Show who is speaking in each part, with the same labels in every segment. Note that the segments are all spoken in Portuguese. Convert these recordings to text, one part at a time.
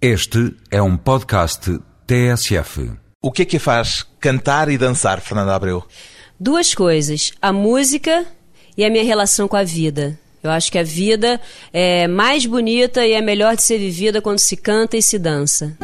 Speaker 1: Este é um podcast TSF.
Speaker 2: O que é que faz cantar e dançar, Fernanda Abreu?
Speaker 3: Duas coisas: a música e a minha relação com a vida. Eu acho que a vida é mais bonita e é melhor de ser vivida quando se canta e se dança.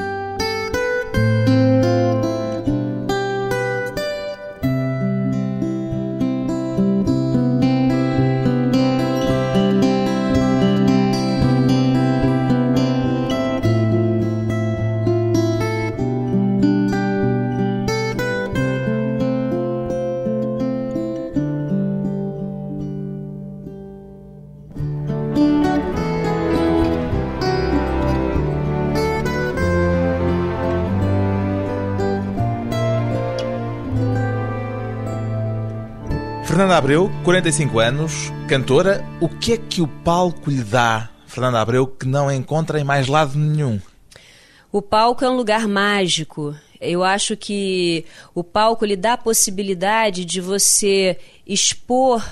Speaker 2: 45 anos, cantora. O que é que o palco lhe dá, Fernanda Abreu, que não encontra em mais lado nenhum?
Speaker 3: O palco é um lugar mágico. Eu acho que o palco lhe dá a possibilidade de você expor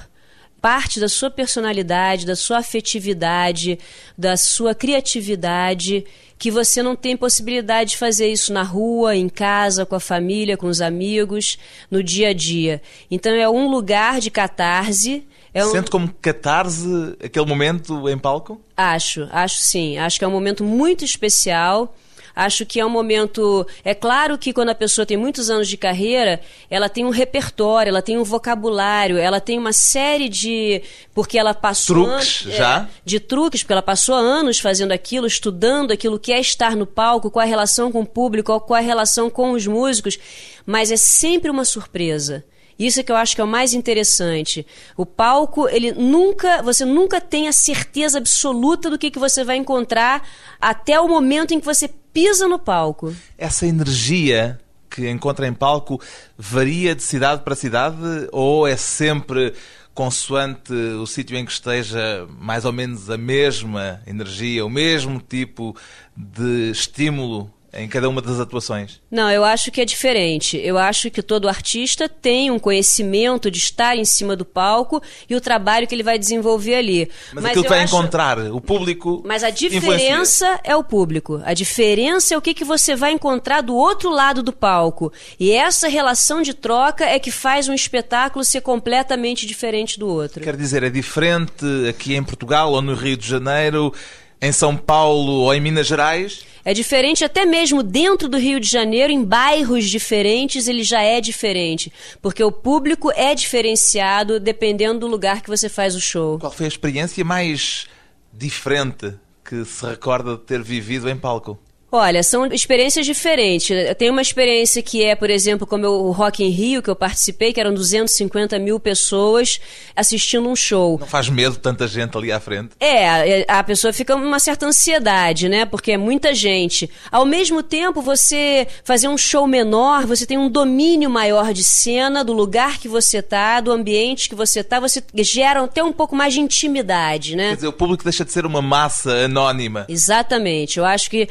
Speaker 3: parte da sua personalidade, da sua afetividade, da sua criatividade, que você não tem possibilidade de fazer isso na rua, em casa, com a família, com os amigos, no dia a dia. Então é um lugar de catarse. É um...
Speaker 2: Sente como catarse aquele momento em palco?
Speaker 3: Acho, acho sim. Acho que é um momento muito especial. Acho que é um momento. É claro que quando a pessoa tem muitos anos de carreira, ela tem um repertório, ela tem um vocabulário, ela tem uma série de. Porque ela passou.
Speaker 2: Truques, an... já?
Speaker 3: É, de truques, porque ela passou anos fazendo aquilo, estudando aquilo que é estar no palco, qual a relação com o público, qual a relação com os músicos. Mas é sempre uma surpresa. Isso é que eu acho que é o mais interessante. O palco, ele nunca, você nunca tem a certeza absoluta do que, que você vai encontrar até o momento em que você pisa no palco.
Speaker 2: Essa energia que encontra em palco varia de cidade para cidade ou é sempre consoante o sítio em que esteja mais ou menos a mesma energia, o mesmo tipo de estímulo em cada uma das atuações?
Speaker 3: Não, eu acho que é diferente. Eu acho que todo artista tem um conhecimento de estar em cima do palco e o trabalho que ele vai desenvolver ali.
Speaker 2: Mas, Mas aquilo que vai acho... encontrar, o público.
Speaker 3: Mas a diferença influencia. é o público. A diferença é o que, que você vai encontrar do outro lado do palco. E essa relação de troca é que faz um espetáculo ser completamente diferente do outro.
Speaker 2: Quer dizer, é diferente aqui em Portugal ou no Rio de Janeiro, em São Paulo ou em Minas Gerais?
Speaker 3: É diferente até mesmo dentro do Rio de Janeiro, em bairros diferentes, ele já é diferente. Porque o público é diferenciado dependendo do lugar que você faz o show.
Speaker 2: Qual foi a experiência mais diferente que se recorda de ter vivido em palco?
Speaker 3: Olha, são experiências diferentes. Tem uma experiência que é, por exemplo, como o Rock in Rio, que eu participei, que eram 250 mil pessoas assistindo um show.
Speaker 2: Não faz medo tanta gente ali à frente?
Speaker 3: É, a pessoa fica uma certa ansiedade, né? Porque é muita gente. Ao mesmo tempo, você fazer um show menor, você tem um domínio maior de cena, do lugar que você tá, do ambiente que você tá, você gera até um pouco mais de intimidade, né?
Speaker 2: Quer dizer, o público deixa de ser uma massa anônima.
Speaker 3: Exatamente. Eu acho que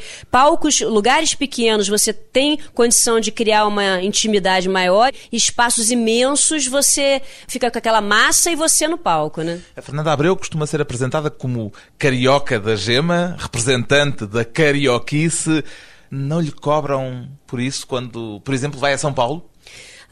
Speaker 3: palcos, lugares pequenos, você tem condição de criar uma intimidade maior, espaços imensos, você fica com aquela massa e você no palco, né?
Speaker 2: A Fernanda Abreu costuma ser apresentada como carioca da gema, representante da carioquice. Não lhe cobram por isso quando, por exemplo, vai a São Paulo?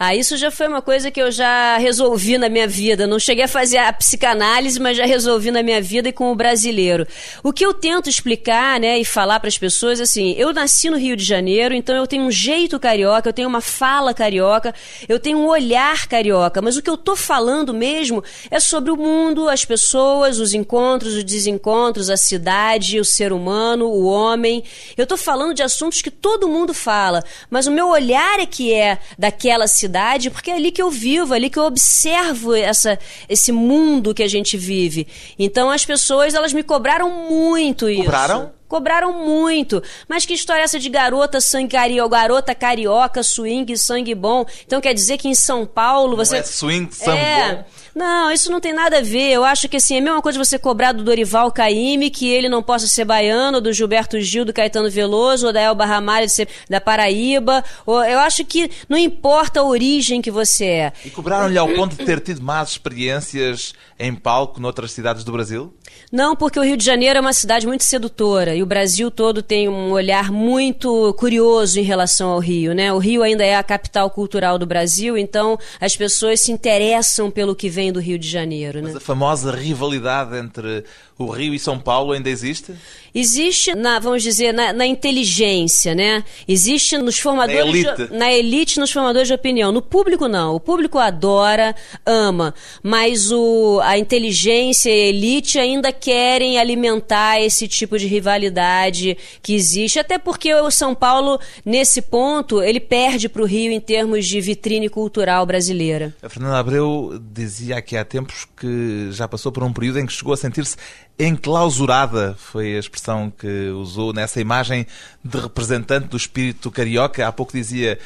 Speaker 3: Ah, isso já foi uma coisa que eu já resolvi na minha vida. Não cheguei a fazer a psicanálise, mas já resolvi na minha vida e com o brasileiro. O que eu tento explicar, né, e falar para as pessoas, assim, eu nasci no Rio de Janeiro, então eu tenho um jeito carioca, eu tenho uma fala carioca, eu tenho um olhar carioca, mas o que eu tô falando mesmo é sobre o mundo, as pessoas, os encontros, os desencontros, a cidade, o ser humano, o homem. Eu tô falando de assuntos que todo mundo fala, mas o meu olhar é que é daquela cidade cidade, porque é ali que eu vivo, é ali que eu observo essa, esse mundo que a gente vive. Então as pessoas, elas me cobraram muito isso.
Speaker 2: Cobraram?
Speaker 3: Cobraram muito. Mas que história é essa de garota sangue carioca, garota carioca, swing, sangue bom? Então quer dizer que em São Paulo você.
Speaker 2: Não é swing, sangue
Speaker 3: é...
Speaker 2: bom.
Speaker 3: Não, isso não tem nada a ver. Eu acho que assim, é a mesma coisa você cobrar do Dorival Caymmi que ele não possa ser baiano, do Gilberto Gil, do Caetano Veloso, ou da Elba Ramalho ser da Paraíba. Ou, eu acho que não importa a origem que você é.
Speaker 2: E cobraram-lhe ao ponto de ter tido más experiências em palco noutras cidades do Brasil?
Speaker 3: Não, porque o Rio de Janeiro é uma cidade muito sedutora e o Brasil todo tem um olhar muito curioso em relação ao Rio, né? O Rio ainda é a capital cultural do Brasil, então as pessoas se interessam pelo que vem do Rio de Janeiro, né?
Speaker 2: Mas a famosa rivalidade entre o Rio e São Paulo ainda existe?
Speaker 3: Existe, na, vamos dizer, na, na inteligência, né? Existe nos formadores...
Speaker 2: Na elite.
Speaker 3: De, na elite, nos formadores de opinião. No público, não. O público adora, ama, mas o, a inteligência e a elite ainda querem alimentar esse tipo de rivalidade que existe, até porque o São Paulo, nesse ponto, ele perde para o Rio em termos de vitrine cultural brasileira.
Speaker 2: A Fernanda Abreu dizia aqui há tempos que já passou por um período em que chegou a sentir-se enclausurada, foi a expressão que usou nessa imagem de representante do espírito carioca. Há pouco dizia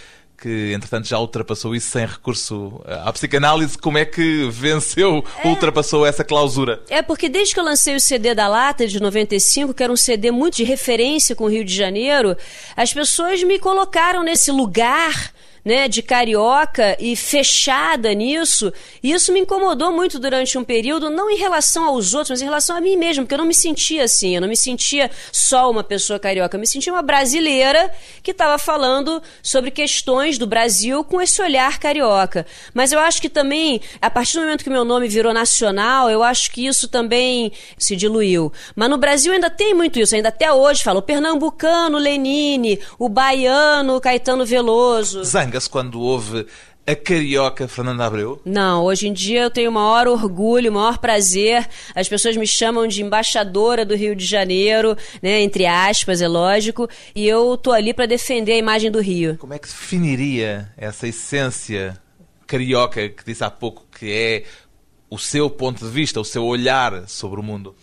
Speaker 2: que, entretanto, já ultrapassou isso sem recurso à psicanálise. Como é que venceu, é. ultrapassou essa clausura?
Speaker 3: É porque desde que eu lancei o CD da Lata de 95, que era um CD muito de referência com o Rio de Janeiro, as pessoas me colocaram nesse lugar né, de carioca e fechada nisso, e isso me incomodou muito durante um período, não em relação aos outros, mas em relação a mim mesmo, porque eu não me sentia assim, eu não me sentia só uma pessoa carioca, eu me sentia uma brasileira que estava falando sobre questões do Brasil com esse olhar carioca. Mas eu acho que também, a partir do momento que meu nome virou nacional, eu acho que isso também se diluiu. Mas no Brasil ainda tem muito isso, ainda até hoje falo o pernambucano Lenine, o baiano Caetano Veloso.
Speaker 2: Quando houve a carioca Fernanda Abreu?
Speaker 3: Não, hoje em dia eu tenho o maior orgulho, o maior prazer. As pessoas me chamam de embaixadora do Rio de Janeiro, né, entre aspas, é lógico, e eu tô ali para defender a imagem do Rio.
Speaker 2: Como é que definiria essa essência carioca que disse há pouco que é o seu ponto de vista, o seu olhar sobre o mundo?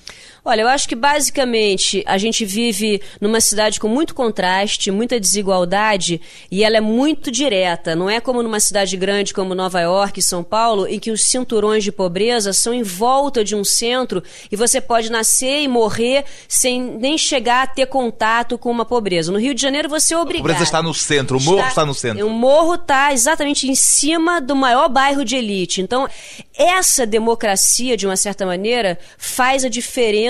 Speaker 3: Olha, eu acho que basicamente a gente vive numa cidade com muito contraste, muita desigualdade e ela é muito direta. Não é como numa cidade grande como Nova York e São Paulo, em que os cinturões de pobreza são em volta de um centro e você pode nascer e morrer sem nem chegar a ter contato com uma pobreza. No Rio de Janeiro você é obrigado.
Speaker 2: A pobreza está no centro, o morro está, está no centro.
Speaker 3: O morro está exatamente em cima do maior bairro de elite. Então, essa democracia, de uma certa maneira, faz a diferença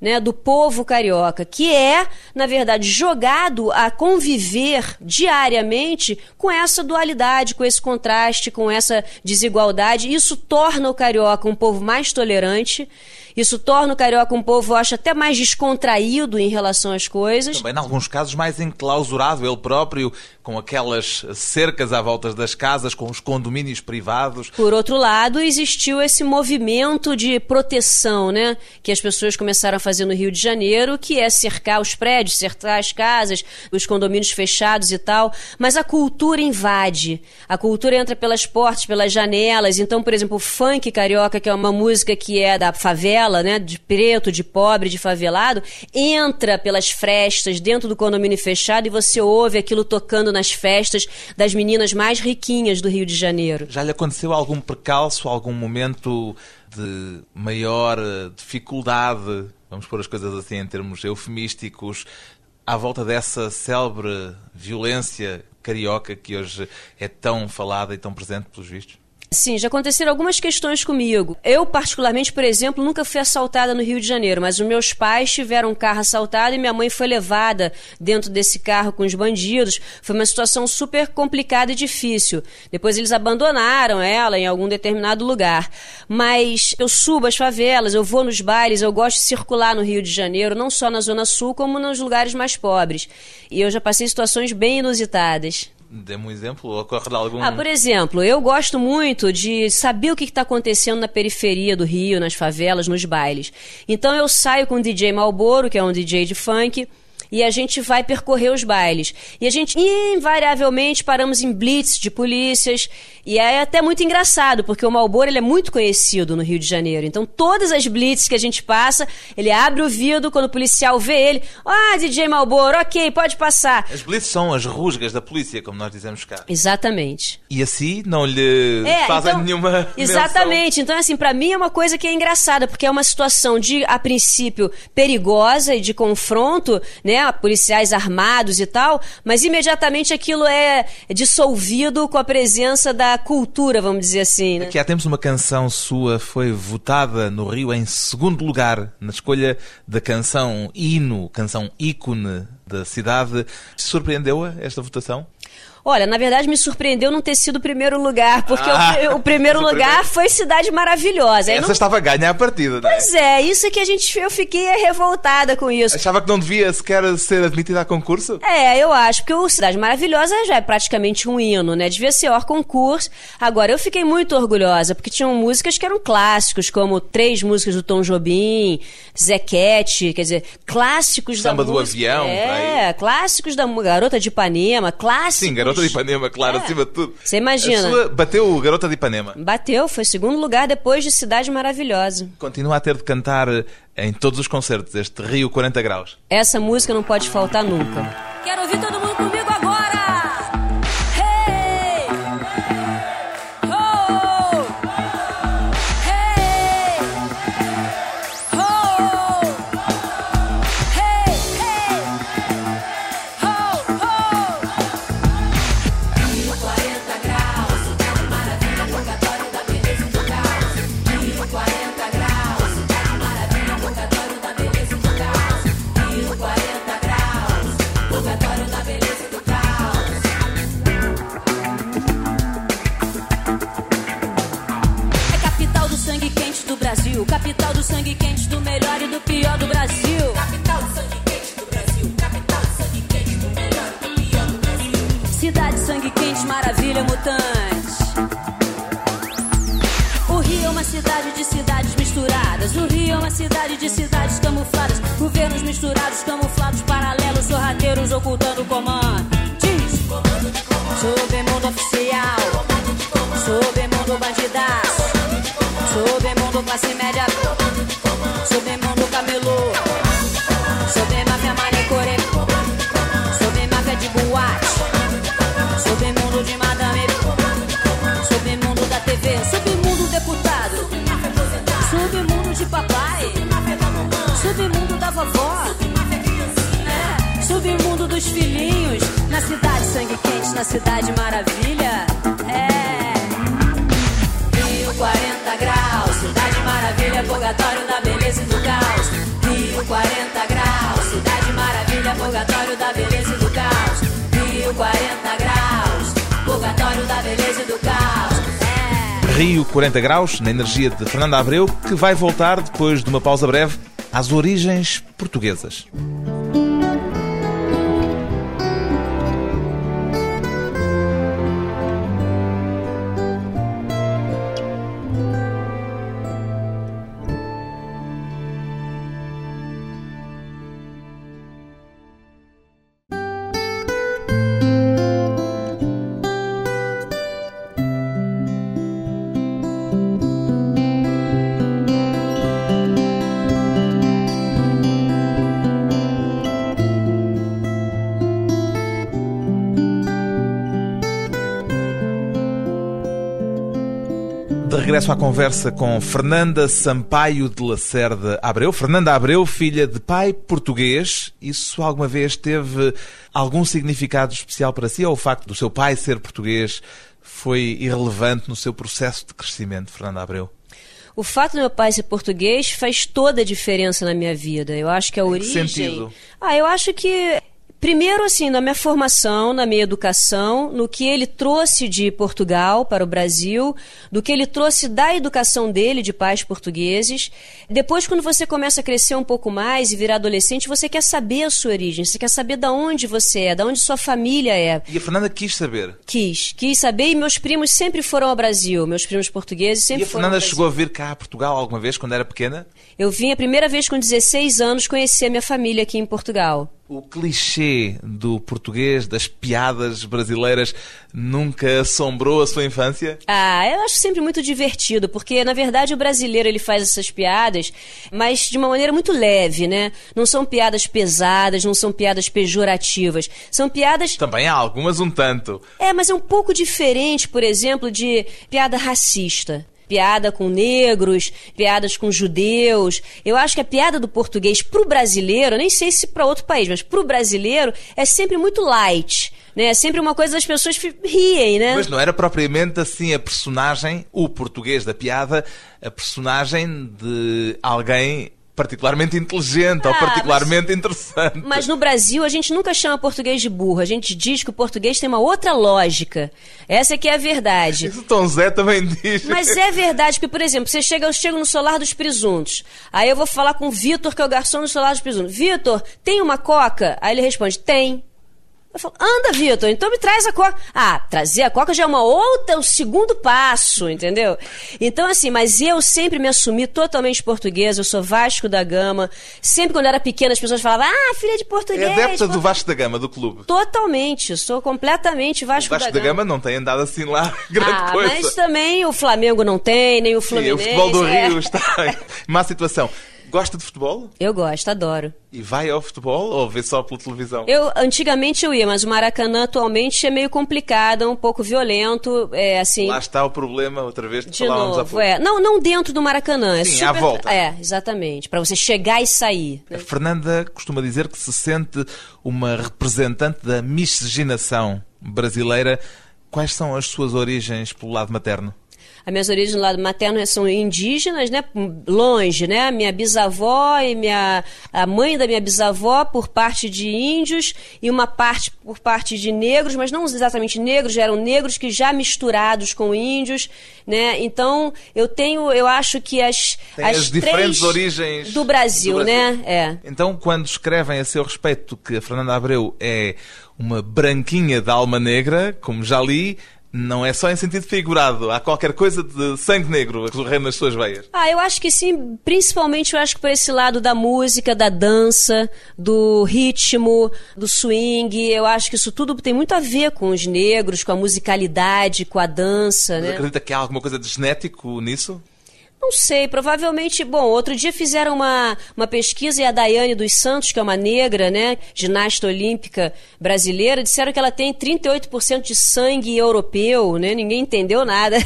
Speaker 3: né, do povo carioca, que é, na verdade, jogado a conviver diariamente com essa dualidade, com esse contraste, com essa desigualdade. Isso torna o carioca um povo mais tolerante isso torna o carioca um povo, eu acho, até mais descontraído em relação às coisas.
Speaker 2: Também, em alguns casos, mais enclausurado ele próprio, com aquelas cercas à volta das casas, com os condomínios privados.
Speaker 3: Por outro lado, existiu esse movimento de proteção, né? Que as pessoas começaram a fazer no Rio de Janeiro, que é cercar os prédios, cercar as casas, os condomínios fechados e tal. Mas a cultura invade. A cultura entra pelas portas, pelas janelas. Então, por exemplo, o funk carioca, que é uma música que é da favela, né, de preto, de pobre, de favelado, entra pelas frestas dentro do condomínio fechado e você ouve aquilo tocando nas festas das meninas mais riquinhas do Rio de Janeiro.
Speaker 2: Já lhe aconteceu algum percalço, algum momento de maior eh, dificuldade, vamos pôr as coisas assim em termos eufemísticos, à volta dessa célebre violência carioca que hoje é tão falada e tão presente pelos vistos?
Speaker 3: Sim, já aconteceram algumas questões comigo. Eu, particularmente, por exemplo, nunca fui assaltada no Rio de Janeiro, mas os meus pais tiveram um carro assaltado e minha mãe foi levada dentro desse carro com os bandidos. Foi uma situação super complicada e difícil. Depois eles abandonaram ela em algum determinado lugar. Mas eu subo as favelas, eu vou nos bailes, eu gosto de circular no Rio de Janeiro, não só na Zona Sul, como nos lugares mais pobres. E eu já passei situações bem inusitadas.
Speaker 2: Dê um exemplo, ocorre algum...
Speaker 3: Ah, por exemplo, eu gosto muito de saber o que está acontecendo na periferia do Rio, nas favelas, nos bailes. Então eu saio com o DJ Malboro, que é um DJ de funk, e a gente vai percorrer os bailes. E a gente invariavelmente paramos em blitz de polícias, e é até muito engraçado, porque o Malboro ele é muito conhecido no Rio de Janeiro. Então todas as blitz que a gente passa, ele abre o vidro quando o policial vê ele, ah, DJ Malboro, ok, pode passar.
Speaker 2: As blitz são as rusgas da polícia, como nós dizemos cá.
Speaker 3: Exatamente.
Speaker 2: E assim não lhe
Speaker 3: É,
Speaker 2: fazem
Speaker 3: então-
Speaker 2: nenhuma
Speaker 3: Exatamente. Então, assim, pra mim é uma coisa que é engraçada, porque é uma situação de, a princípio, perigosa e de confronto, né? Policiais armados e tal, mas imediatamente aquilo é dissolvido com a presença da cultura, vamos dizer assim, né?
Speaker 2: Que há tempos uma canção sua foi votada no Rio em segundo lugar na escolha da canção hino, canção ícone da cidade. Surpreendeu-a esta votação?
Speaker 3: Olha, na verdade me surpreendeu não ter sido o primeiro lugar, porque
Speaker 2: Ah,
Speaker 3: o, o primeiro lugar foi Cidade Maravilhosa.
Speaker 2: Essa
Speaker 3: não-
Speaker 2: estava a ganhar a partida, não é?
Speaker 3: Pois é, isso que a gente, eu fiquei revoltada com isso.
Speaker 2: Achava que não devia sequer ser admitida a concurso?
Speaker 3: É, eu acho, porque o Cidade Maravilhosa já é praticamente um hino, né? Devia ser hors concurso. Agora, eu fiquei muito orgulhosa, porque tinham músicas que eram clássicos, como três músicas do Tom Jobim, Zequete, quer dizer, clássicos
Speaker 2: Samba
Speaker 3: da
Speaker 2: do
Speaker 3: música.
Speaker 2: Avião, pra
Speaker 3: É, clássicos da Garota de Ipanema, clássicos.
Speaker 2: Sim, Garota de Ipanema, claro,
Speaker 3: É.
Speaker 2: acima de tudo.
Speaker 3: Você imagina.
Speaker 2: A sua bateu o Garota de Ipanema.
Speaker 3: Bateu, foi segundo lugar depois de Cidade Maravilhosa.
Speaker 2: Continua a ter de cantar em todos os concertos este Rio 40 Graus.
Speaker 3: Essa música não pode faltar nunca. Quero ouvir uma cidade de cidades misturadas. O Rio é uma cidade de cidades camufladas. Governos misturados, camuflados, paralelos, sorrateiros ocultando comando. Diz: Submundo oficial. Submundo bandidaço. Submundo classe média. Submundo camelô. Sob máfia manecore. Sob máfia de boate. Submundo de madame. Submundo da TV. Vovó. É, Submundo dos filhinhos. Na cidade sangue quente, na cidade maravilha. É. Rio 40 graus, cidade maravilha, purgatório da beleza e do caos. Rio 40 graus, cidade maravilha, purgatório da beleza e do caos. Rio 40 graus, purgatório da beleza e do caos. É.
Speaker 2: Rio 40 Graus, na energia de Fernanda Abreu, que vai voltar, depois de uma pausa breve, às origens portuguesas. Regresso à conversa com Fernanda Sampaio de Lacerda Abreu. Fernanda Abreu, filha de pai português. Isso alguma vez teve algum significado especial para si? Ou o facto do seu pai ser português foi irrelevante no seu processo de crescimento, Fernanda Abreu?
Speaker 3: O fato do meu pai ser português faz toda a diferença na minha vida. Eu acho que a
Speaker 2: que
Speaker 3: origem.
Speaker 2: sentido?
Speaker 3: Ah, eu acho que. Primeiro, assim, na minha formação, na minha educação, no que ele trouxe de Portugal para o Brasil, do que ele trouxe da educação dele, de pais portugueses. Depois, quando você começa a crescer um pouco mais e virar adolescente, você quer saber a sua origem, você quer saber de onde você é, de onde sua família é.
Speaker 2: E a Fernanda quis saber.
Speaker 3: Quis, quis saber e meus primos sempre foram ao Brasil, meus primos portugueses sempre
Speaker 2: E a
Speaker 3: foram
Speaker 2: Fernanda chegou a vir cá a Portugal alguma vez, quando era pequena?
Speaker 3: Eu vim a primeira vez com 16 anos conhecer a minha família aqui em Portugal.
Speaker 2: O clichê do português, das piadas brasileiras, nunca assombrou a sua infância?
Speaker 3: Ah, eu acho sempre muito divertido, porque na verdade o brasileiro ele faz essas piadas, mas de uma maneira muito leve, né? Não são piadas pesadas, não são piadas pejorativas. São piadas.
Speaker 2: Também há algumas um tanto.
Speaker 3: É, mas é um pouco diferente, por exemplo, de piada racista piada com negros, piadas com judeus. Eu acho que a piada do português pro brasileiro, nem sei se para outro país, mas pro brasileiro é sempre muito light. Né? É sempre uma coisa das pessoas riem, né?
Speaker 2: Mas não era propriamente assim a personagem, o português da piada, a personagem de alguém particularmente inteligente ah, ou particularmente
Speaker 3: mas,
Speaker 2: interessante.
Speaker 3: Mas no Brasil a gente nunca chama português de burro. A gente diz que o português tem uma outra lógica. Essa é que é a verdade.
Speaker 2: Isso Tom Zé também diz.
Speaker 3: Mas é verdade, porque, por exemplo, você chega, eu chego no Solar dos Presuntos. Aí eu vou falar com o Vitor, que é o garçom do Solar dos Presuntos. Vitor, tem uma coca? Aí ele responde, tem. Eu falo, anda, Vitor, então me traz a coca. Ah, trazer a coca já é uma outra, o um segundo passo, entendeu? Então, assim, mas eu sempre me assumi totalmente português, eu sou Vasco da Gama. Sempre quando eu era pequena, as pessoas falavam, ah, filha de português.
Speaker 2: É adepta do Vasco da Gama, do clube.
Speaker 3: Totalmente, sou completamente Vasco,
Speaker 2: o Vasco
Speaker 3: da,
Speaker 2: da Gama. não tem andado assim lá, grande
Speaker 3: ah,
Speaker 2: coisa.
Speaker 3: Mas também o Flamengo não tem, nem o Fluminense.
Speaker 2: Sim, o futebol do é. Rio está em má situação. Gosta de futebol?
Speaker 3: Eu gosto, adoro.
Speaker 2: E vai ao futebol ou vê só pela televisão?
Speaker 3: Eu antigamente eu ia, mas o Maracanã atualmente é meio complicado, um pouco violento, é assim.
Speaker 2: Lá está o problema outra vez que
Speaker 3: de falávamos
Speaker 2: novo,
Speaker 3: É. Não, não dentro do Maracanã,
Speaker 2: Sim,
Speaker 3: é super...
Speaker 2: à volta.
Speaker 3: É, exatamente, para você chegar e sair.
Speaker 2: Né? A Fernanda costuma dizer que se sente uma representante da miscigenação brasileira. Quais são as suas origens pelo lado materno?
Speaker 3: As minhas origens do lado materno são indígenas, né? Longe, né? Minha bisavó e minha a mãe da minha bisavó por parte de índios e uma parte por parte de negros, mas não exatamente negros, eram negros que já misturados com índios, né? Então, eu tenho, eu acho que as
Speaker 2: as, as diferentes origens
Speaker 3: do Brasil, do Brasil, né? É.
Speaker 2: Então, quando escrevem a seu respeito que a Fernanda Abreu é uma branquinha de alma negra, como já li, não é só em sentido figurado. Há qualquer coisa de sangue negro correndo nas suas veias.
Speaker 3: Ah, eu acho que sim. Principalmente eu acho que por esse lado da música, da dança, do ritmo, do swing. Eu acho que isso tudo tem muito a ver com os negros, com a musicalidade, com a dança. Você
Speaker 2: né? acredita que há alguma coisa de genético nisso?
Speaker 3: Não sei, provavelmente. Bom, outro dia fizeram uma, uma pesquisa e a Daiane dos Santos, que é uma negra, né, ginasta olímpica brasileira, disseram que ela tem 38% de sangue europeu, né? Ninguém entendeu nada.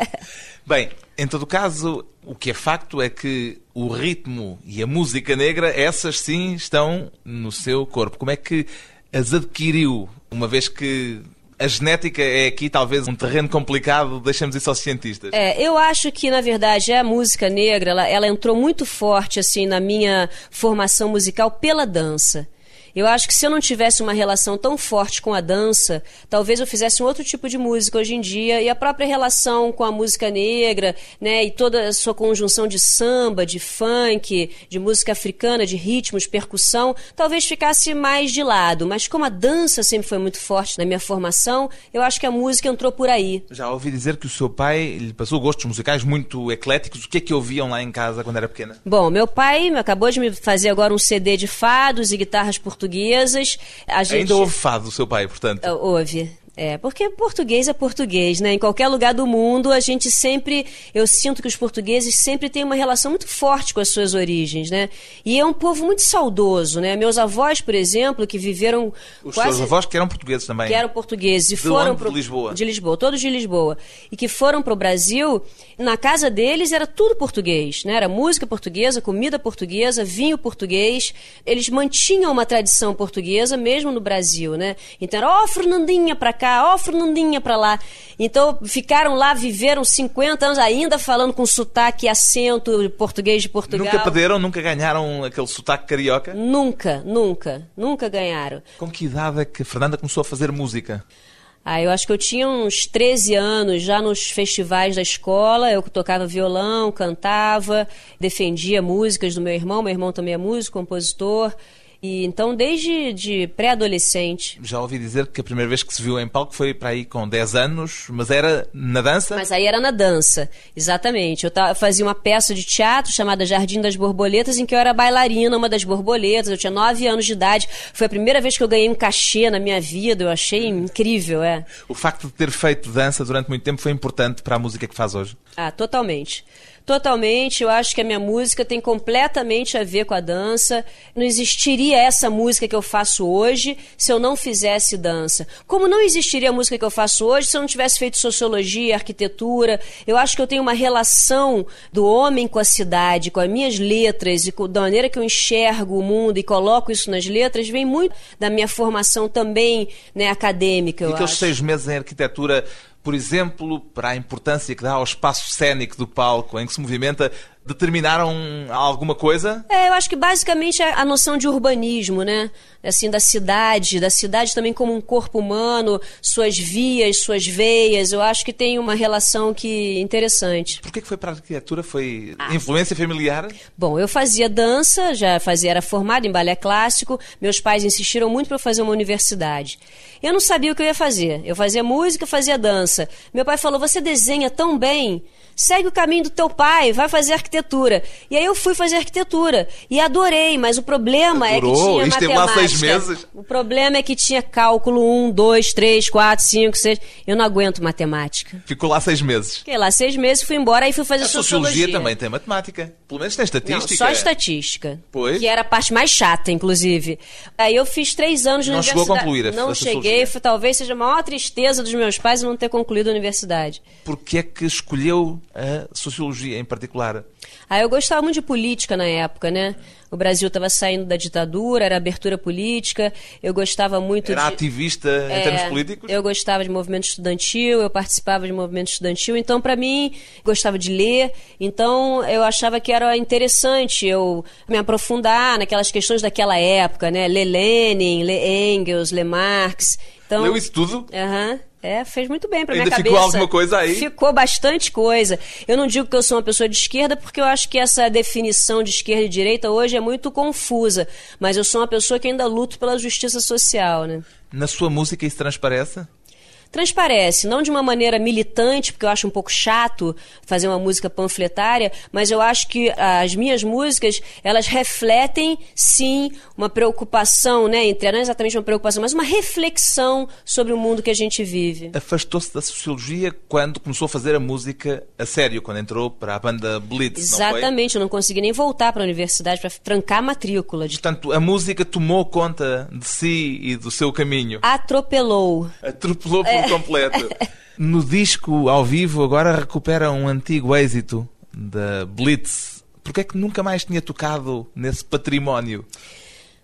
Speaker 2: Bem, em todo caso, o que é facto é que o ritmo e a música negra, essas sim estão no seu corpo. Como é que as adquiriu, uma vez que a genética é aqui talvez um terreno complicado, deixamos isso aos cientistas.
Speaker 3: É, eu acho que na verdade a música negra, ela, ela entrou muito forte assim na minha formação musical pela dança. Eu acho que se eu não tivesse uma relação tão forte com a dança, talvez eu fizesse um outro tipo de música hoje em dia. E a própria relação com a música negra, né, e toda a sua conjunção de samba, de funk, de música africana, de ritmos, percussão, talvez ficasse mais de lado. Mas como a dança sempre foi muito forte na minha formação, eu acho que a música entrou por aí.
Speaker 2: Já ouvi dizer que o seu pai lhe passou gostos musicais muito ecléticos. O que é que ouviam lá em casa quando era pequena?
Speaker 3: Bom, meu pai acabou de me fazer agora um CD de fados e guitarras portuguesas portuguesas. Gente...
Speaker 2: Ainda houve fado, seu pai, portanto?
Speaker 3: Houve. É, porque português é português, né? Em qualquer lugar do mundo, a gente sempre. Eu sinto que os portugueses sempre têm uma relação muito forte com as suas origens, né? E é um povo muito saudoso, né? Meus avós, por exemplo, que viveram.
Speaker 2: Os
Speaker 3: quase,
Speaker 2: seus avós que eram portugueses também.
Speaker 3: Que eram portugueses e foram.
Speaker 2: Pro, de Lisboa.
Speaker 3: De Lisboa, todos de Lisboa. E que foram para o Brasil, na casa deles era tudo português, né? Era música portuguesa, comida portuguesa, vinho português. Eles mantinham uma tradição portuguesa mesmo no Brasil, né? Então era, ó, oh, Fernandinha pra cá cá, ó, oh, Fernandinha pra lá. Então ficaram lá, viveram 50 anos ainda falando com sotaque e acento português de Portugal.
Speaker 2: Nunca perderam, nunca ganharam aquele sotaque carioca?
Speaker 3: Nunca, nunca, nunca ganharam.
Speaker 2: Com que idade é que Fernanda começou a fazer música?
Speaker 3: Ah, eu acho que eu tinha uns 13 anos já nos festivais da escola. Eu tocava violão, cantava, defendia músicas do meu irmão. Meu irmão também é músico, compositor. E então, desde de pré-adolescente.
Speaker 2: Já ouvi dizer que a primeira vez que se viu em palco foi para aí com 10 anos, mas era na dança?
Speaker 3: Mas aí era na dança, exatamente. Eu fazia uma peça de teatro chamada Jardim das Borboletas, em que eu era bailarina, uma das borboletas. Eu tinha 9 anos de idade. Foi a primeira vez que eu ganhei um cachê na minha vida. Eu achei incrível, é.
Speaker 2: O facto de ter feito dança durante muito tempo foi importante para a música que faz hoje?
Speaker 3: Ah, totalmente totalmente. Eu acho que a minha música tem completamente a ver com a dança. Não existiria essa música que eu faço hoje se eu não fizesse dança. Como não existiria a música que eu faço hoje se eu não tivesse feito sociologia, arquitetura. Eu acho que eu tenho uma relação do homem com a cidade, com as minhas letras e com, da maneira que eu enxergo o mundo e coloco isso nas letras, vem muito da minha formação também né, acadêmica.
Speaker 2: E
Speaker 3: aqueles
Speaker 2: acho. seis meses em arquitetura por exemplo, para a importância que dá ao espaço cénico do palco em que se movimenta determinaram alguma coisa?
Speaker 3: É, eu acho que basicamente é a noção de urbanismo, né? Assim, da cidade, da cidade também como um corpo humano, suas vias, suas veias. Eu acho que tem uma relação que interessante.
Speaker 2: Por que foi para a arquitetura? Foi ah. influência familiar?
Speaker 3: Bom, eu fazia dança, já fazia, era formada em balé clássico. Meus pais insistiram muito para eu fazer uma universidade. Eu não sabia o que eu ia fazer. Eu fazia música, fazia dança. Meu pai falou: "Você desenha tão bem" segue o caminho do teu pai, vai fazer arquitetura. E aí eu fui fazer arquitetura e adorei, mas o problema Adorou? é que tinha matemática.
Speaker 2: seis meses.
Speaker 3: O problema é que tinha cálculo 1, 2, 3, 4, 5, 6. Eu não aguento matemática.
Speaker 2: Ficou lá seis meses.
Speaker 3: Fiquei lá seis meses, fui embora e fui fazer
Speaker 2: a
Speaker 3: sociologia.
Speaker 2: sociologia também tem matemática. Pelo menos tem estatística.
Speaker 3: Não, só estatística.
Speaker 2: Pois.
Speaker 3: Que era a parte mais chata, inclusive. Aí eu fiz três anos
Speaker 2: não
Speaker 3: na
Speaker 2: universidade. Não chegou a concluir a
Speaker 3: Não cheguei, foi, talvez seja a maior tristeza dos meus pais não ter concluído a universidade.
Speaker 2: Por que é que escolheu a sociologia? em particular?
Speaker 3: Ah, eu gostava muito de política na época, né? O Brasil estava saindo da ditadura, era abertura política. Eu gostava muito
Speaker 2: era
Speaker 3: de.
Speaker 2: Era ativista em é, termos políticos?
Speaker 3: Eu gostava de movimento estudantil, eu participava de movimento estudantil. Então, para mim, gostava de ler. Então, eu achava que era interessante eu me aprofundar naquelas questões daquela época, né? Ler Lenin, ler Engels, ler Marx. Então,
Speaker 2: Leu isso tudo?
Speaker 3: Aham. É, fez muito bem para
Speaker 2: minha cabeça. Ficou alguma coisa aí?
Speaker 3: Ficou bastante coisa. Eu não digo que eu sou uma pessoa de esquerda, porque eu acho que essa definição de esquerda e direita hoje é muito confusa. Mas eu sou uma pessoa que ainda luto pela justiça social, né?
Speaker 2: Na sua música isso transparece?
Speaker 3: Transparece, não de uma maneira militante, porque eu acho um pouco chato fazer uma música panfletária, mas eu acho que as minhas músicas, elas refletem, sim, uma preocupação, né, entre, não é exatamente uma preocupação, mas uma reflexão sobre o mundo que a gente vive.
Speaker 2: Afastou-se da sociologia quando começou a fazer a música a sério, quando entrou para a banda Blitz,
Speaker 3: Exatamente, eu não consegui nem voltar para a universidade para trancar a matrícula. De...
Speaker 2: Portanto, a música tomou conta de si e do seu caminho.
Speaker 3: Atropelou.
Speaker 2: Atropelou por por completo. No disco ao vivo agora recupera um antigo êxito da Blitz. Porquê é que nunca mais tinha tocado nesse património?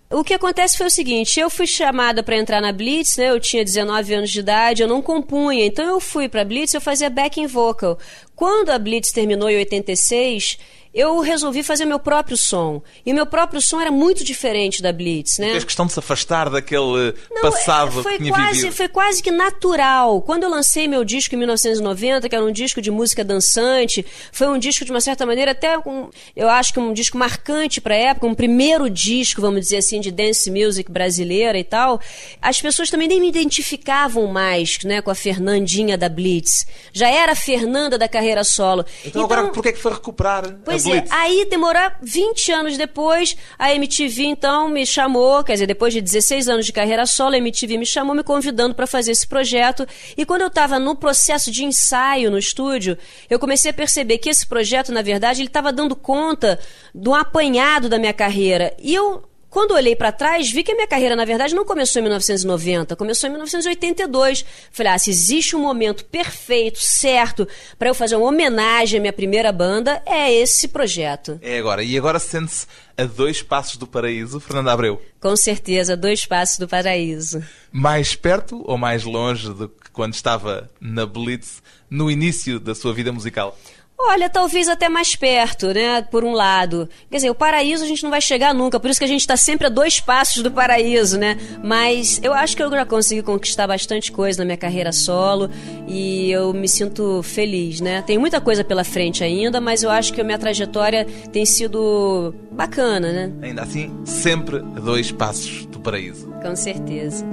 Speaker 3: O que acontece foi o seguinte, eu fui chamada para entrar na Blitz, né? Eu tinha 19 anos de idade, eu não compunha, então eu fui para Blitz, eu fazia backing vocal. Quando a Blitz terminou em 86, eu resolvi fazer meu próprio som. E o meu próprio som era muito diferente da Blitz, né?
Speaker 2: Fez questão de se afastar daquele Não, passado
Speaker 3: foi
Speaker 2: que tinha
Speaker 3: quase,
Speaker 2: vivido.
Speaker 3: Foi quase que natural. Quando eu lancei meu disco em 1990, que era um disco de música dançante, foi um disco de uma certa maneira até, um, eu acho que um disco marcante para a época, um primeiro disco, vamos dizer assim, de dance music brasileira e tal. As pessoas também nem me identificavam mais, né, com a Fernandinha da Blitz. Já era a Fernanda da carreira solo.
Speaker 2: Então, então agora por que é que foi recuperar?
Speaker 3: Pois é, aí demorou 20 anos depois, a MTV então me chamou, quer dizer, depois de 16 anos de carreira solo, a MTV me chamou me convidando para fazer esse projeto. E quando eu estava no processo de ensaio no estúdio, eu comecei a perceber que esse projeto, na verdade, ele estava dando conta do apanhado da minha carreira. E eu quando olhei para trás, vi que a minha carreira, na verdade, não começou em 1990, começou em 1982. Falei, ah, se existe um momento perfeito, certo, para eu fazer uma homenagem à minha primeira banda, é esse projeto.
Speaker 2: É agora. E agora sente-se a dois passos do paraíso, Fernanda Abreu?
Speaker 3: Com certeza, dois passos do paraíso.
Speaker 2: Mais perto ou mais longe do que quando estava na Blitz no início da sua vida musical?
Speaker 3: Olha, talvez até mais perto, né? Por um lado. Quer dizer, o paraíso a gente não vai chegar nunca, por isso que a gente está sempre a dois passos do paraíso, né? Mas eu acho que eu já consegui conquistar bastante coisa na minha carreira solo e eu me sinto feliz, né? Tem muita coisa pela frente ainda, mas eu acho que a minha trajetória tem sido bacana, né?
Speaker 2: Ainda assim, sempre a dois passos do paraíso.
Speaker 3: Com certeza.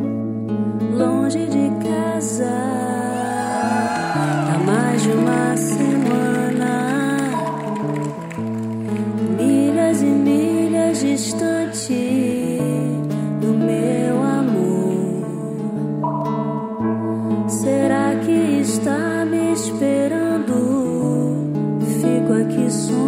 Speaker 4: Longe de casa, há mais de uma semana, distante do meu amor. Será que está me esperando? Fico aqui sonhando,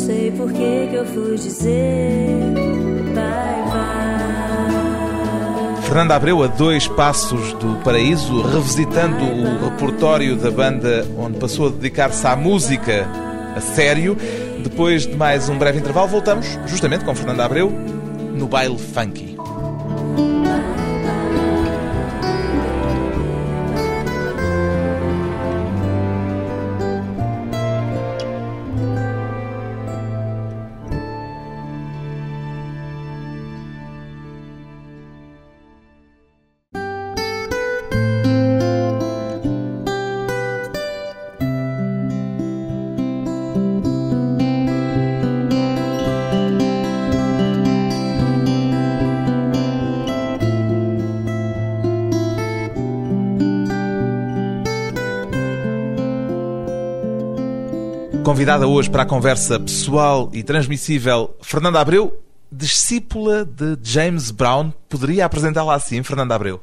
Speaker 4: sei por que que eu fui dizer bye bye.
Speaker 2: Fernando Abreu a dois passos do paraíso, revisitando o repertório da banda onde passou a dedicar-se à música a sério. Depois de mais um breve intervalo, voltamos justamente com Fernando Abreu no baile funky. Convidada hoje para a conversa pessoal e transmissível, Fernanda Abreu, discípula de James Brown. Poderia apresentá-la assim, Fernanda Abreu?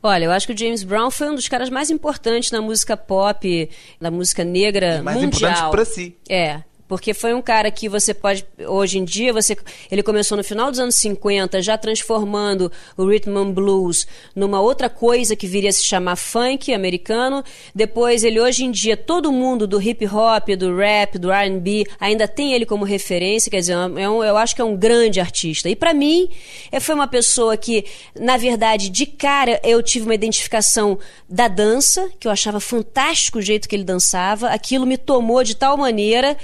Speaker 3: Olha, eu acho que o James Brown foi um dos caras mais importantes na música pop, na música negra
Speaker 2: E mais
Speaker 3: mundial.
Speaker 2: importantes para si.
Speaker 3: É, porque foi um cara que você pode hoje em dia você ele começou no final dos anos 50 já transformando o rhythm and blues numa outra coisa que viria a se chamar funk americano. Depois ele hoje em dia todo mundo do hip hop do rap do R&B ainda tem ele como referência. Quer dizer é um, eu acho que é um grande artista. E para mim é, foi uma pessoa que na verdade de cara eu tive uma identificação da dança que eu achava fantástico o jeito que ele dançava. Aquilo me tomou de tal maneira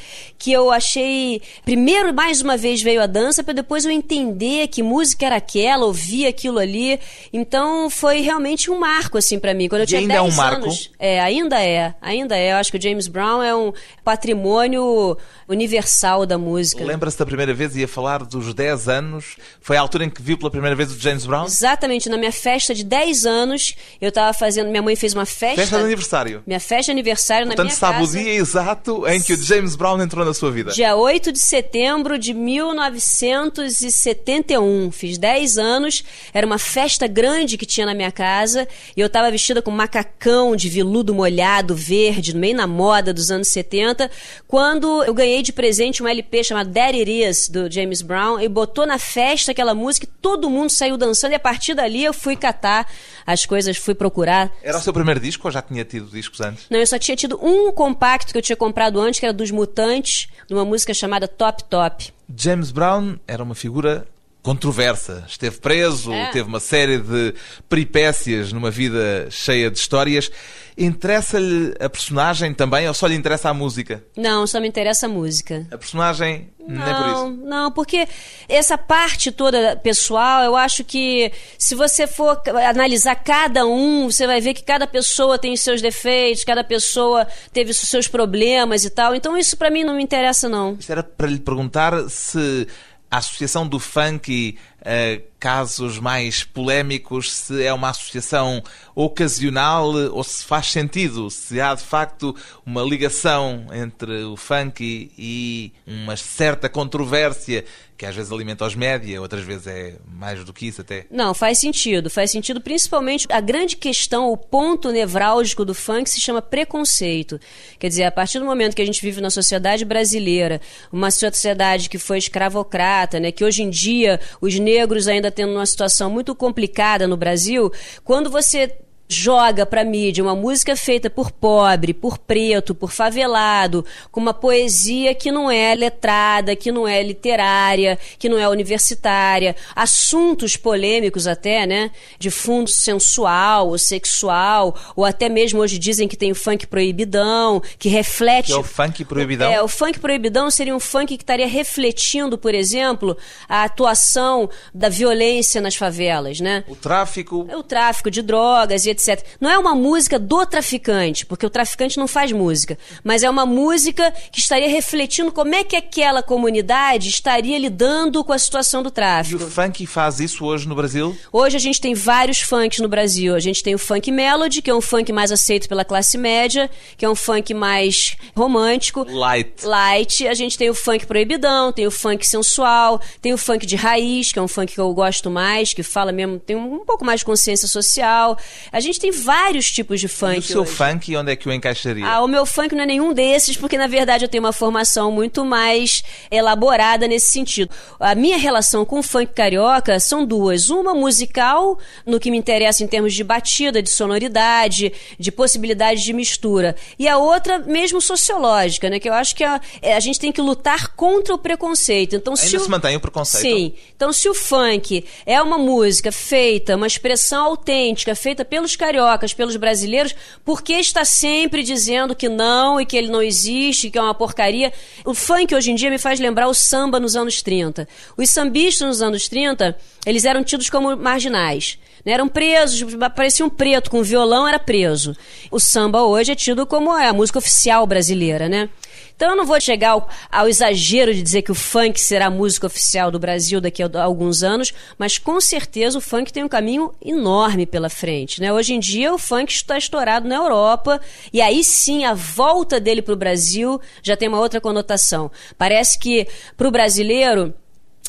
Speaker 3: que eu achei. Primeiro, mais uma vez veio a dança, para depois eu entender que música era aquela, ouvir aquilo ali. Então foi realmente um marco, assim, para mim. Quando eu
Speaker 2: E
Speaker 3: tinha
Speaker 2: ainda é
Speaker 3: 10
Speaker 2: um marco?
Speaker 3: anos. É, ainda é. Ainda é. Eu acho que o James Brown é um patrimônio universal da música.
Speaker 2: Lembra-se da primeira vez, ia falar dos 10 anos. Foi a altura em que viu pela primeira vez o James Brown?
Speaker 3: Exatamente, na minha festa de 10 anos, eu tava fazendo. Minha mãe fez uma festa.
Speaker 2: Festa de aniversário.
Speaker 3: Minha festa de aniversário na
Speaker 2: Portanto,
Speaker 3: minha
Speaker 2: sabe
Speaker 3: casa.
Speaker 2: o dia exato em que o James Brown entrou na sua vida.
Speaker 3: Dia 8 de setembro de 1971. Fiz 10 anos, era uma festa grande que tinha na minha casa e eu estava vestida com macacão de veludo molhado, verde, meio na moda dos anos 70, quando eu ganhei de presente um LP chamado That It Is, do James Brown, e botou na festa aquela música e todo mundo saiu dançando e a partir dali eu fui catar as coisas, fui procurar.
Speaker 2: Era o seu primeiro disco ou já tinha tido discos antes?
Speaker 3: Não, eu só tinha tido um compacto que eu tinha comprado antes, que era dos Mutantes, de uma música chamada Top Top.
Speaker 2: James Brown era uma figura controversa. Esteve preso,
Speaker 3: É.
Speaker 2: teve uma série de peripécias numa vida cheia de histórias. Interessa-lhe a personagem também ou só lhe interessa a música?
Speaker 3: Não, só me interessa a música.
Speaker 2: A personagem nem por
Speaker 3: Não,
Speaker 2: isso.
Speaker 3: não, porque essa parte toda pessoal, eu acho que se você for analisar cada um, você vai ver que cada pessoa tem os seus defeitos, cada pessoa teve os seus problemas e tal. Então isso pra mim não me interessa não.
Speaker 2: Isto era para lhe perguntar se a associação do funk casos mais polémicos, se é uma associação ocasional ou se faz sentido, se há de facto uma ligação entre o funk e, uma certa controvérsia que às vezes alimenta os média, outras vezes é mais do que isso até.
Speaker 3: Não, faz sentido. Faz sentido principalmente a grande questão, o ponto nevrálgico do funk se chama preconceito. Quer dizer, a partir do momento que a gente vive na sociedade brasileira, uma sociedade que foi escravocrata, né, que hoje em dia os ainda tendo uma situação muito complicada no Brasil, quando você joga pra mídia uma música feita por pobre, por preto, por favelado, com uma poesia que não é letrada, que não é literária, que não é universitária, assuntos polêmicos até, né, de fundo sensual ou sexual, ou até mesmo hoje dizem que tem o funk proibidão, que reflete
Speaker 2: Que é o funk proibidão?
Speaker 3: é, o funk proibidão seria um funk que estaria refletindo, por exemplo, a atuação da violência nas favelas, né?
Speaker 2: O tráfico,
Speaker 3: É o tráfico de drogas e etc. Não é uma música do traficante, porque o traficante não faz música, mas é uma música que estaria refletindo como é que aquela comunidade estaria lidando com a situação do
Speaker 2: e o
Speaker 3: tráfico.
Speaker 2: funk faz isso hoje no Brasil?
Speaker 3: Hoje a gente tem vários funks no Brasil. A gente tem o funk melody, que é um funk mais aceito pela classe média, que é um funk mais romântico.
Speaker 2: Light.
Speaker 3: Light, a gente tem o funk proibidão, tem o funk sensual, tem o funk de raiz, que é um funk que eu gosto mais, que fala mesmo, tem um pouco mais de consciência social. A gente tem vários tipos de
Speaker 2: E
Speaker 3: funk.
Speaker 2: o seu
Speaker 3: hoje.
Speaker 2: funk, onde é que o encaixaria?
Speaker 3: Ah, o meu funk não é nenhum desses, porque na verdade eu tenho uma formação muito mais elaborada nesse sentido. A minha relação com o funk carioca são duas. Uma musical, no que me interessa em termos de batida, de sonoridade, de possibilidade de mistura. E a outra mesmo sociológica, né? Que eu acho que a, é, a gente tem que lutar contra o preconceito. Então, se
Speaker 2: Ainda
Speaker 3: o-
Speaker 2: se mantém o preconceito?
Speaker 3: Sim. Então, se o funk é uma música feita, uma expressão autêntica, feita pelos cariocas, pelos brasileiros, por que está sempre dizendo que não e que ele não existe, que é uma porcaria? O funk hoje em dia me faz lembrar o samba nos anos 30. Os sambistas nos anos 30, eles eram tidos como marginais. né? Eram presos, parecia um preto com violão, era preso. O samba hoje é tido como é, a música oficial brasileira, né? Então eu não vou chegar ao, ao exagero de dizer que o funk será a música oficial do Brasil daqui a, a alguns anos, mas com certeza o funk tem um caminho enorme pela frente. Né? Hoje em dia o funk está estourado na Europa e aí sim a volta dele para o Brasil já tem uma outra conotação. Parece que para o brasileiro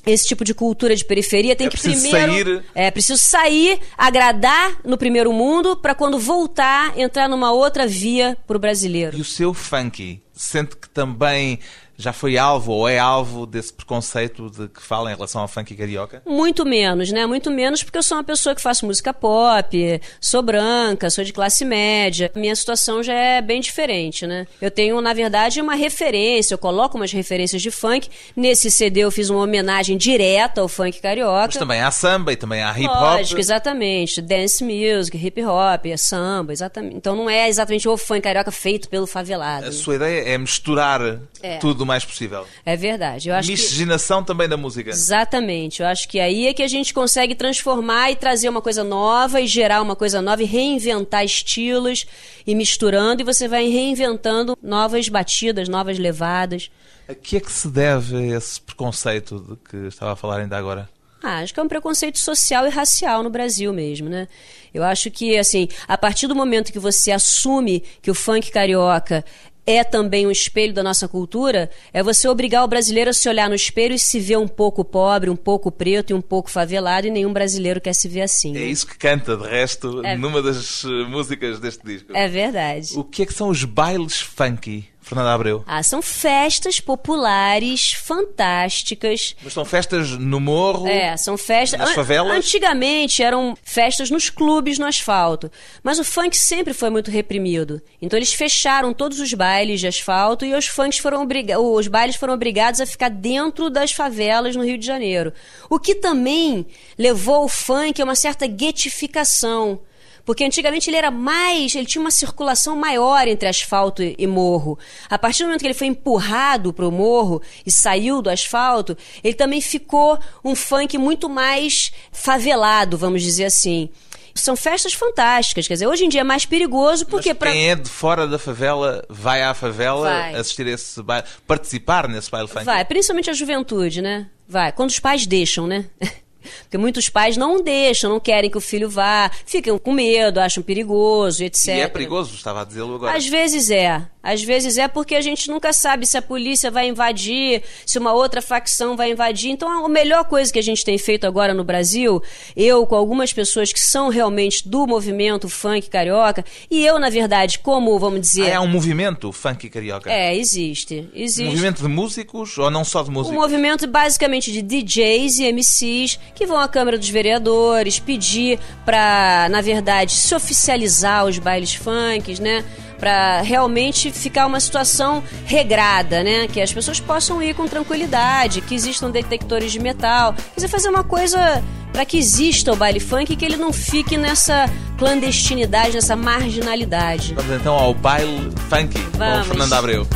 Speaker 3: esse tipo de cultura de periferia tem
Speaker 2: É
Speaker 3: que
Speaker 2: preciso
Speaker 3: primeiro
Speaker 2: sair.
Speaker 3: é preciso sair, agradar no primeiro mundo para quando voltar entrar numa outra via para o brasileiro.
Speaker 2: E o seu funk, sente que também já foi alvo ou é alvo desse preconceito de que fala em relação ao funk carioca?
Speaker 3: Muito menos, né? Muito menos porque eu sou uma pessoa que faço música pop, sou branca, sou de classe média. Minha situação já é bem diferente, né? Eu tenho, na verdade, uma referência, eu coloco umas referências de funk. Nesse CD eu fiz uma homenagem direta ao funk carioca.
Speaker 2: Mas também há samba e também há hip hop.
Speaker 3: Lógico, exatamente. Dance music, hip hop, é samba, exatamente. Então não é exatamente o funk carioca feito pelo favelado.
Speaker 2: A sua ideia é misturar
Speaker 3: É.
Speaker 2: tudo o mais possível.
Speaker 3: É verdade. Eu acho que...
Speaker 2: Miscigenação também da música.
Speaker 3: Exatamente. Eu acho que aí é que a gente consegue transformar e trazer uma coisa nova e gerar uma coisa nova e reinventar estilos e misturando e você vai reinventando novas batidas, novas levadas.
Speaker 2: A que é que se deve esse preconceito de que estava a falar ainda agora?
Speaker 3: Ah, acho que é um preconceito social e racial no Brasil mesmo, né? Eu acho que, assim, a partir do momento que você assume que o funk carioca é também um espelho da nossa cultura, é você obrigar o brasileiro a se olhar no espelho e se ver um pouco pobre, um pouco preto e um pouco favelado, e nenhum brasileiro quer se ver assim.
Speaker 2: É
Speaker 3: né?
Speaker 2: isso que canta, de resto,
Speaker 3: É.
Speaker 2: numa das eh, músicas deste disco.
Speaker 3: É verdade.
Speaker 2: O que é que são os bailes funky? Fernanda Abreu?
Speaker 3: Ah, são festas populares fantásticas.
Speaker 2: Mas são festas no morro?
Speaker 3: É, são festas.
Speaker 2: Nas favelas?
Speaker 3: Antigamente eram festas nos clubes no asfalto. Mas o funk sempre foi muito reprimido. Então eles fecharam todos os bailes de asfalto e os funks foram obriga- os bailes foram obrigados a ficar dentro das favelas no Rio de Janeiro. O que também levou o funk a uma certa guetificação. Porque antigamente ele era mais, ele tinha uma circulação maior entre asfalto e morro. A partir do momento que ele foi empurrado para o morro e saiu do asfalto, ele também ficou um funk muito mais favelado, vamos dizer assim. São festas fantásticas, quer dizer, hoje em dia é mais perigoso porque
Speaker 2: Mas quem é de fora da favela vai à favela
Speaker 3: Vai.
Speaker 2: assistir esse baile, participar nesse baile funk?
Speaker 3: Vai, principalmente a juventude, né? Vai, quando os pais deixam, né? Porque muitos pais não deixam, não querem que o filho vá, ficam com medo, acham perigoso, etc.
Speaker 2: E é perigoso, estava dizê-lo agora.
Speaker 3: Às vezes é. Às vezes é porque a gente nunca sabe se a polícia vai invadir, se uma outra facção vai invadir. Então, a melhor coisa que a gente tem feito agora no Brasil, eu com algumas pessoas que são realmente do movimento funk carioca, e eu, na verdade, como, vamos
Speaker 2: Ah,
Speaker 3: dizer.
Speaker 2: é um movimento funk carioca?
Speaker 3: É, existe.
Speaker 2: Um
Speaker 3: Existe.
Speaker 2: movimento de músicos ou não só de
Speaker 3: Um
Speaker 2: músicos?
Speaker 3: movimento basicamente de DJs e MCs que vão à Câmara dos Vereadores pedir para, na verdade, se oficializar os bailes funks, né? Para realmente ficar uma situação regrada, né? Que as pessoas possam ir com tranquilidade, que existam detectores de metal. Quer dizer, fazer uma coisa para que exista o baile funk e que ele não fique nessa clandestinidade, nessa marginalidade.
Speaker 2: Vamos então ao baile funk com
Speaker 3: Vamos.
Speaker 2: Fernanda Abreu.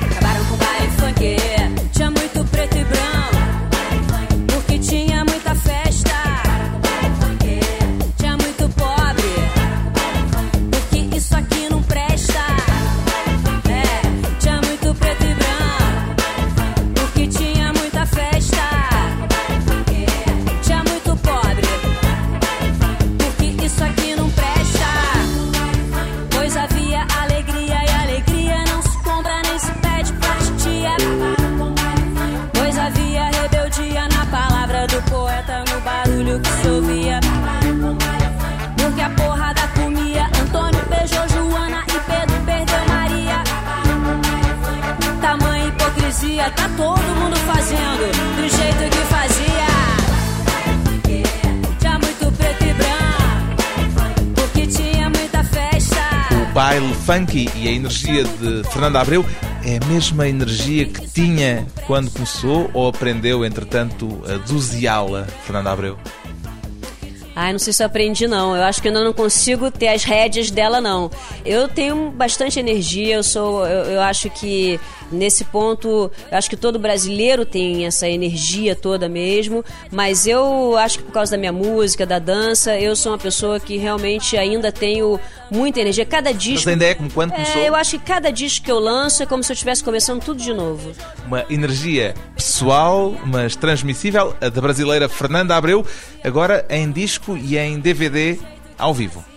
Speaker 3: Acabaram com o baile funk.
Speaker 4: Tinha muito preto e branco, e a
Speaker 2: energia de Fernanda Abreu é a mesma energia que tinha quando começou ou aprendeu, entretanto, a doseá-la, Fernanda Abreu?
Speaker 3: Ai, não sei se eu aprendi, não. Eu acho que ainda não consigo ter as rédeas dela, não. Eu tenho bastante energia, eu sou. Eu, eu acho que nesse ponto, eu acho que todo brasileiro tem essa energia toda mesmo. Mas eu acho que por causa da minha música, da dança, eu sou uma pessoa que realmente ainda tenho muita energia. Cada disco.
Speaker 2: Mas ainda é como quando começou?
Speaker 3: É, eu acho que cada disco que eu lanço é como se eu estivesse começando tudo de novo.
Speaker 2: Uma energia pessoal, mas transmissível, a da brasileira Fernanda Abreu, agora em disco e em DVD ao vivo.